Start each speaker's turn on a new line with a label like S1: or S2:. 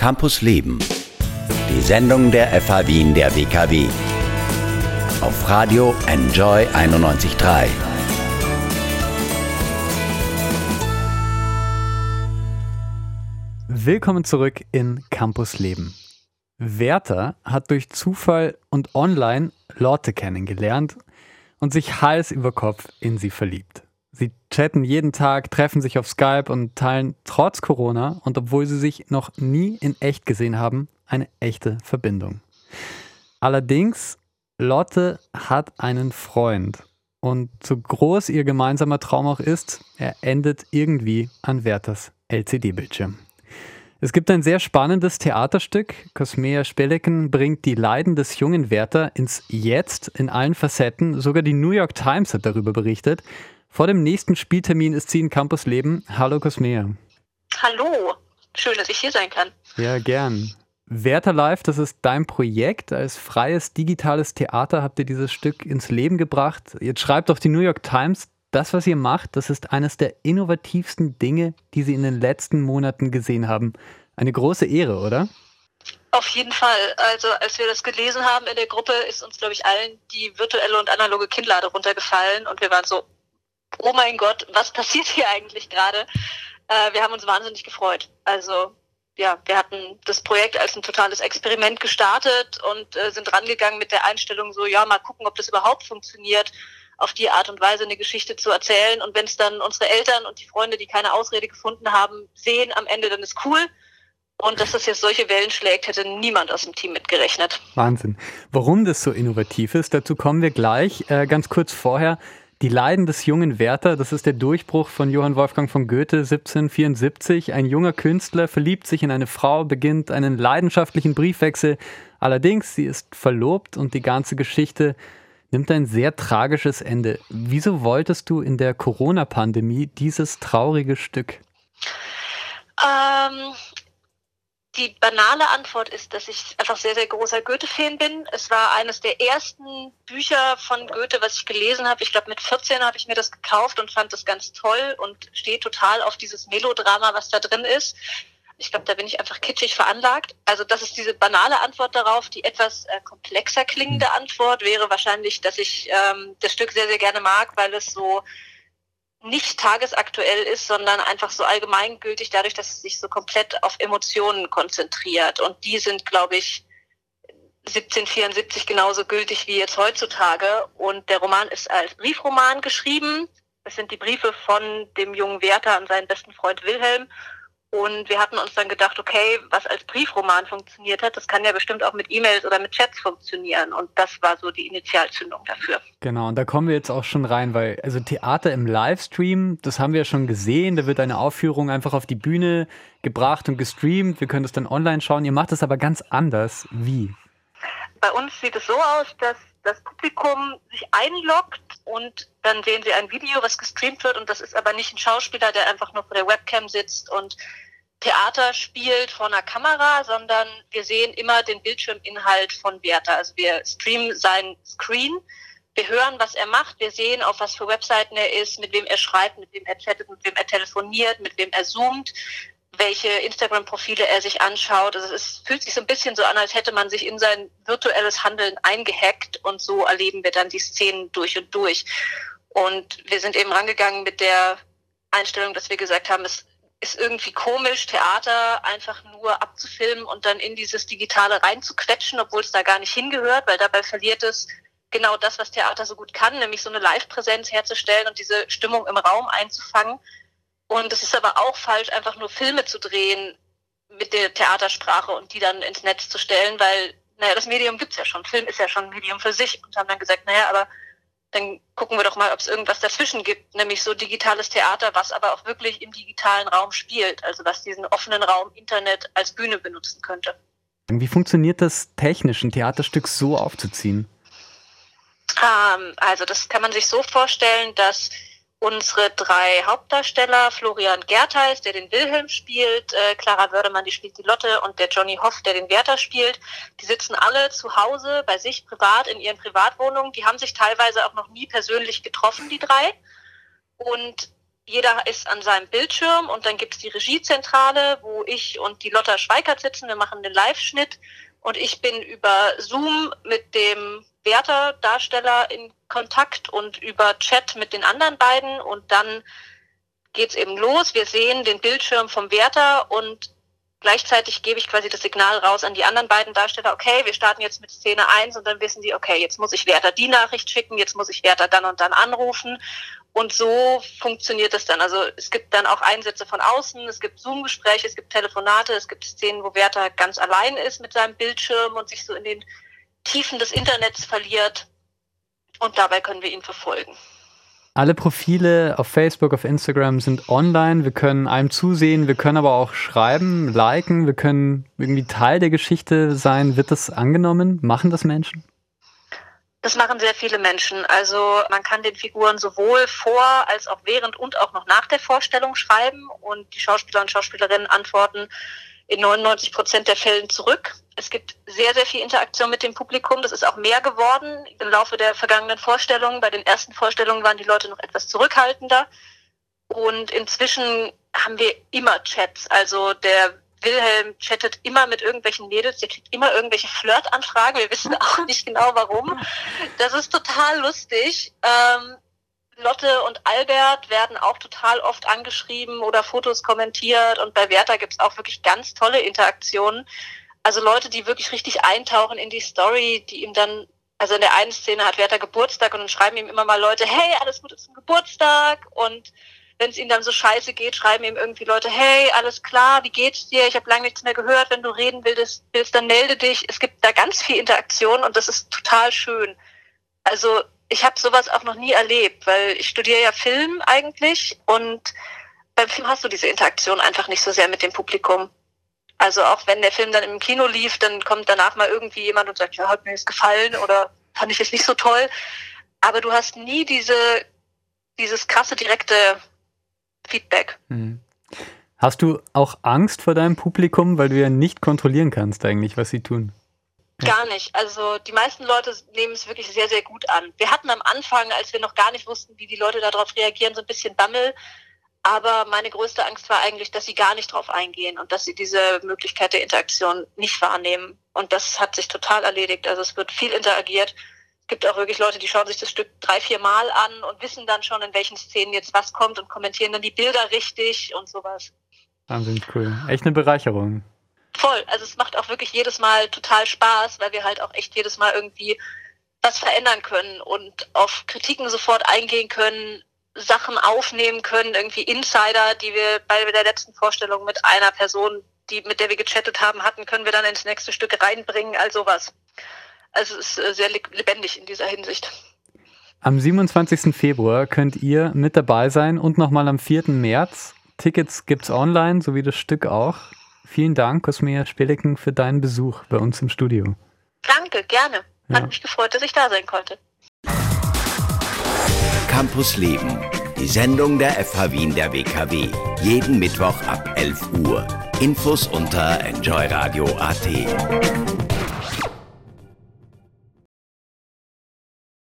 S1: Campus Leben. Die Sendung der FH Wien der WKW. Auf Radio Enjoy 91.3.
S2: Willkommen zurück in Campus Leben. Werther hat durch Zufall und online Lotte kennengelernt und sich Hals über Kopf in sie verliebt. Sie chatten jeden Tag, treffen sich auf Skype und teilen trotz Corona und obwohl sie sich noch nie in echt gesehen haben, eine echte Verbindung. Allerdings, Lotte hat einen Freund und so groß ihr gemeinsamer Traum auch ist, er endet irgendwie an Werthers LCD-Bildschirm. Es gibt ein sehr spannendes Theaterstück. Cosmea Speleken bringt die Leiden des jungen Werther ins Jetzt in allen Facetten. Sogar die New York Times hat darüber berichtet. Vor dem nächsten Spieltermin ist sie in Campus Leben. Hallo Cosmea.
S3: Hallo, schön, dass ich hier sein kann.
S2: Ja, gern. Werther Live, das ist dein Projekt. Als freies digitales Theater habt ihr dieses Stück ins Leben gebracht. Jetzt schreibt auch die New York Times, das, was ihr macht, das ist eines der innovativsten Dinge, die sie in den letzten Monaten gesehen haben. Eine große Ehre, oder?
S3: Auf jeden Fall. Also als wir das gelesen haben in der Gruppe, ist uns, glaube ich, allen die virtuelle und analoge Kinnlade runtergefallen und wir waren so, oh mein Gott, was passiert hier eigentlich gerade? Äh, wir haben uns wahnsinnig gefreut. Also ja, wir hatten das Projekt als ein totales Experiment gestartet und äh, sind rangegangen mit der Einstellung so, ja, mal gucken, ob das überhaupt funktioniert, auf die Art und Weise eine Geschichte zu erzählen. Und wenn es dann unsere Eltern und die Freunde, die keine Ausrede gefunden haben, sehen am Ende, dann ist cool. Und dass das jetzt solche Wellen schlägt, hätte niemand aus dem Team mitgerechnet.
S2: Wahnsinn. Warum das so innovativ ist, dazu kommen wir gleich. Äh, ganz kurz vorher, die Leiden des jungen Werther, das ist der Durchbruch von Johann Wolfgang von Goethe 1774. Ein junger Künstler verliebt sich in eine Frau, beginnt einen leidenschaftlichen Briefwechsel. Allerdings, sie ist verlobt und die ganze Geschichte nimmt ein sehr tragisches Ende. Wieso wolltest du in der Corona-Pandemie dieses traurige Stück?
S3: Ähm, die banale Antwort ist, dass ich einfach sehr, sehr großer Goethe-Fan bin. Es war eines der ersten Bücher von Goethe, was ich gelesen habe. Ich glaube, mit 14 habe ich mir das gekauft und fand das ganz toll und stehe total auf dieses Melodrama, was da drin ist. Ich glaube, da bin ich einfach kitschig veranlagt. Also das ist diese banale Antwort darauf. Die etwas äh, komplexer klingende hm. Antwort wäre wahrscheinlich, dass ich ähm, das Stück sehr, sehr gerne mag, weil es so nicht tagesaktuell ist, sondern einfach so allgemeingültig dadurch, dass es sich so komplett auf Emotionen konzentriert. Und die sind, glaube ich, 1774 genauso gültig wie jetzt heutzutage. Und der Roman ist als Briefroman geschrieben. Es sind die Briefe von dem jungen Werther an seinen besten Freund Wilhelm. Und wir hatten uns dann gedacht, okay, was als Briefroman funktioniert hat, das kann ja bestimmt auch mit E-Mails oder mit Chats funktionieren. Und das war so die Initialzündung dafür.
S2: Genau, und da kommen wir jetzt auch schon rein, weil also Theater im Livestream, das haben wir ja schon gesehen, da wird eine Aufführung einfach auf die Bühne gebracht und gestreamt. Wir können das dann online schauen. Ihr macht das aber ganz anders. Wie?
S3: Bei uns sieht es so aus, dass das Publikum sich einloggt und dann sehen sie ein Video, was gestreamt wird und das ist aber nicht ein Schauspieler, der einfach nur vor der Webcam sitzt und Theater spielt vor einer Kamera, sondern wir sehen immer den Bildschirminhalt von Werther. Also wir streamen sein Screen, wir hören, was er macht, wir sehen, auf was für Webseiten er ist, mit wem er schreibt, mit wem er chattet, mit wem er telefoniert, mit wem er zoomt welche Instagram-Profile er sich anschaut. Also es fühlt sich so ein bisschen so an, als hätte man sich in sein virtuelles Handeln eingehackt und so erleben wir dann die Szenen durch und durch. Und wir sind eben rangegangen mit der Einstellung, dass wir gesagt haben, es ist irgendwie komisch, Theater einfach nur abzufilmen und dann in dieses Digitale reinzuquetschen, obwohl es da gar nicht hingehört, weil dabei verliert es genau das, was Theater so gut kann, nämlich so eine Live-Präsenz herzustellen und diese Stimmung im Raum einzufangen. Und es ist aber auch falsch, einfach nur Filme zu drehen mit der Theatersprache und die dann ins Netz zu stellen, weil, naja, das Medium gibt's ja schon. Film ist ja schon ein Medium für sich und haben dann gesagt, naja, aber dann gucken wir doch mal, ob es irgendwas dazwischen gibt, nämlich so digitales Theater, was aber auch wirklich im digitalen Raum spielt, also was diesen offenen Raum Internet als Bühne benutzen könnte.
S2: Wie funktioniert das technisch, ein Theaterstück so aufzuziehen?
S3: Ähm, also das kann man sich so vorstellen, dass unsere drei Hauptdarsteller, Florian Gertheis, der den Wilhelm spielt, äh, Clara Wördemann, die spielt die Lotte und der Johnny Hoff, der den Werther spielt, die sitzen alle zu Hause bei sich privat in ihren Privatwohnungen. Die haben sich teilweise auch noch nie persönlich getroffen, die drei. Und jeder ist an seinem Bildschirm und dann gibt es die Regiezentrale, wo ich und die Lotta Schweikert sitzen. Wir machen den Live-Schnitt und ich bin über Zoom mit dem Werther-Darsteller in Kontakt und über Chat mit den anderen beiden und dann geht's eben los. Wir sehen den Bildschirm vom Werther und gleichzeitig gebe ich quasi das Signal raus an die anderen beiden Darsteller, okay, wir starten jetzt mit Szene 1 und dann wissen die, okay, jetzt muss ich Werther die Nachricht schicken, jetzt muss ich Werther dann und dann anrufen. Und so funktioniert es dann. Also es gibt dann auch Einsätze von außen, es gibt Zoom-Gespräche, es gibt Telefonate, es gibt Szenen, wo Werther ganz allein ist mit seinem Bildschirm und sich so in den Tiefen des Internets verliert. Und dabei können wir ihn verfolgen.
S2: Alle Profile auf Facebook, auf Instagram sind online. Wir können einem zusehen, wir können aber auch schreiben, liken, wir können irgendwie Teil der Geschichte sein. Wird das angenommen? Machen das Menschen?
S3: Das machen sehr viele Menschen. Also man kann den Figuren sowohl vor als auch während und auch noch nach der Vorstellung schreiben und die Schauspieler und Schauspielerinnen antworten in 99 Prozent der Fällen zurück. Es gibt sehr, sehr viel Interaktion mit dem Publikum. Das ist auch mehr geworden im Laufe der vergangenen Vorstellungen. Bei den ersten Vorstellungen waren die Leute noch etwas zurückhaltender. Und inzwischen haben wir immer Chats. Also der Wilhelm chattet immer mit irgendwelchen Mädels, der kriegt immer irgendwelche Flirtanfragen. Wir wissen auch nicht genau warum. Das ist total lustig. Ähm, Lotte und Albert werden auch total oft angeschrieben oder Fotos kommentiert und bei Werther gibt es auch wirklich ganz tolle Interaktionen. Also Leute, die wirklich richtig eintauchen in die Story, die ihm dann, also in der einen Szene hat Werther Geburtstag und dann schreiben ihm immer mal Leute, hey, alles Gute zum Geburtstag und wenn es ihm dann so scheiße geht, schreiben ihm irgendwie Leute, hey, alles klar, wie geht's dir? Ich habe lange nichts mehr gehört. Wenn du reden willst, willst, dann melde dich. Es gibt da ganz viel Interaktion und das ist total schön. Also ich habe sowas auch noch nie erlebt, weil ich studiere ja Film eigentlich und beim Film hast du diese Interaktion einfach nicht so sehr mit dem Publikum. Also auch wenn der Film dann im Kino lief, dann kommt danach mal irgendwie jemand und sagt, ja, hat mir das gefallen oder fand ich es nicht so toll. Aber du hast nie diese, dieses krasse, direkte Feedback. Hm.
S2: Hast du auch Angst vor deinem Publikum, weil du ja nicht kontrollieren kannst eigentlich, was sie tun?
S3: Gar nicht. Also die meisten Leute nehmen es wirklich sehr, sehr gut an. Wir hatten am Anfang, als wir noch gar nicht wussten, wie die Leute darauf reagieren, so ein bisschen Bammel. Aber meine größte Angst war eigentlich, dass sie gar nicht drauf eingehen und dass sie diese Möglichkeit der Interaktion nicht wahrnehmen. Und das hat sich total erledigt. Also es wird viel interagiert. Es gibt auch wirklich Leute, die schauen sich das Stück drei, vier Mal an und wissen dann schon, in welchen Szenen jetzt was kommt und kommentieren dann die Bilder richtig und sowas.
S2: Wahnsinnig cool. Echt eine Bereicherung.
S3: Voll. Also es macht auch wirklich jedes Mal total Spaß, weil wir halt auch echt jedes Mal irgendwie was verändern können und auf Kritiken sofort eingehen können, Sachen aufnehmen können, irgendwie Insider, die wir bei der letzten Vorstellung mit einer Person, die, mit der wir gechattet haben, hatten, können wir dann ins nächste Stück reinbringen, all sowas. Also es ist äh, sehr lebendig in dieser Hinsicht.
S2: Am 27. Februar könnt ihr mit dabei sein und nochmal am 4. März. Tickets gibt's online, so wie das Stück auch. Vielen Dank, Cosmea Spelecken, für deinen Besuch bei uns im Studio.
S3: Danke, gerne. Hat ja. mich gefreut, dass ich da sein konnte.
S1: Campus Leben, die Sendung der FH Wien der WKW. Jeden Mittwoch ab 11 Uhr. Infos unter enjoyradio.at.